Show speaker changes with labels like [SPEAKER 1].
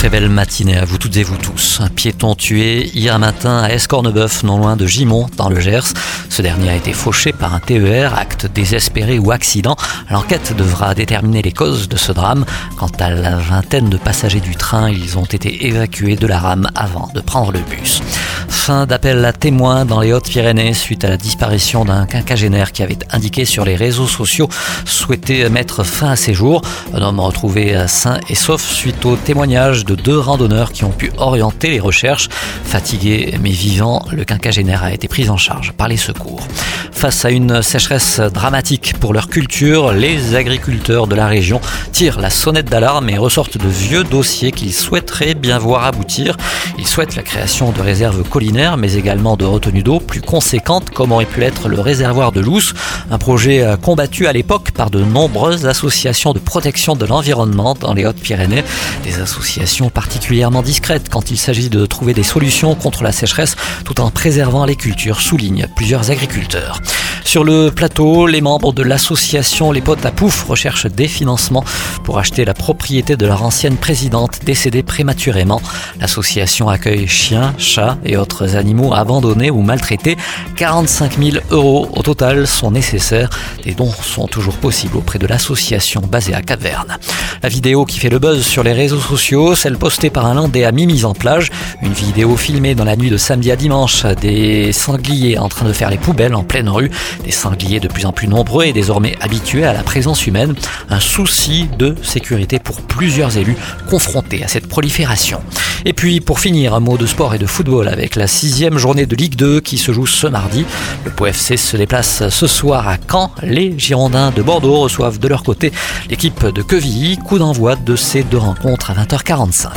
[SPEAKER 1] Très belle matinée à vous toutes et vous tous. Un piéton tué hier matin à Escornebeuf, non loin de Gimont, dans le Gers. Ce dernier a été fauché par un TER, acte désespéré ou accident. L'enquête devra déterminer les causes de ce drame. Quant à la vingtaine de passagers du train, ils ont été évacués de la rame avant de prendre le bus. Fin d'appel à témoins dans les Hautes-Pyrénées suite à la disparition d'un quinquagénaire qui avait indiqué sur les réseaux sociaux souhaiter mettre fin à ses jours. Un homme retrouvé sain et sauf suite au témoignage de deux randonneurs qui ont pu orienter les recherches. Fatigué mais vivant, le quinquagénaire a été pris en charge par les secours. Face à une sécheresse dramatique pour leur culture, les agriculteurs de la région tirent la sonnette d'alarme et ressortent de vieux dossiers qu'ils souhaiteraient bien voir aboutir. Ils souhaitent la création de réserves collinaires, mais également de retenues d'eau plus conséquentes, comme aurait pu l'être le réservoir de Lousse, un projet combattu à l'époque par de nombreuses associations de protection de l'environnement dans les Hautes-Pyrénées, des associations particulièrement discrètes quand il s'agit de trouver des solutions contre la sécheresse tout en préservant les cultures, soulignent plusieurs agriculteurs. Sur le plateau, les membres de l'association Les Potes à Pouf recherchent des financements pour acheter la propriété de leur ancienne présidente décédée prématurément. L'association accueille chiens, chats et autres animaux abandonnés ou maltraités. 45 000 euros au total sont nécessaires. Des dons sont toujours possibles auprès de l'association basée à Cap-Verne. La vidéo qui fait le buzz sur les réseaux sociaux, celle postée par un Landais à mi-mise en plage. Une vidéo filmée dans la nuit de samedi à dimanche, des sangliers en train de faire les poubelles en pleine rue. Des sangliers de plus en plus nombreux et désormais habitués à la présence humaine. Un souci de sécurité pour plusieurs élus confrontés à cette prolifération. Et puis pour finir, un mot de sport et de football avec la sixième journée de Ligue 2 qui se joue ce mardi. Le POFC se déplace ce soir à Caen. Les Girondins de Bordeaux reçoivent de leur côté l'équipe de Quevilly. Coup d'envoi de ces deux rencontres à 20h45.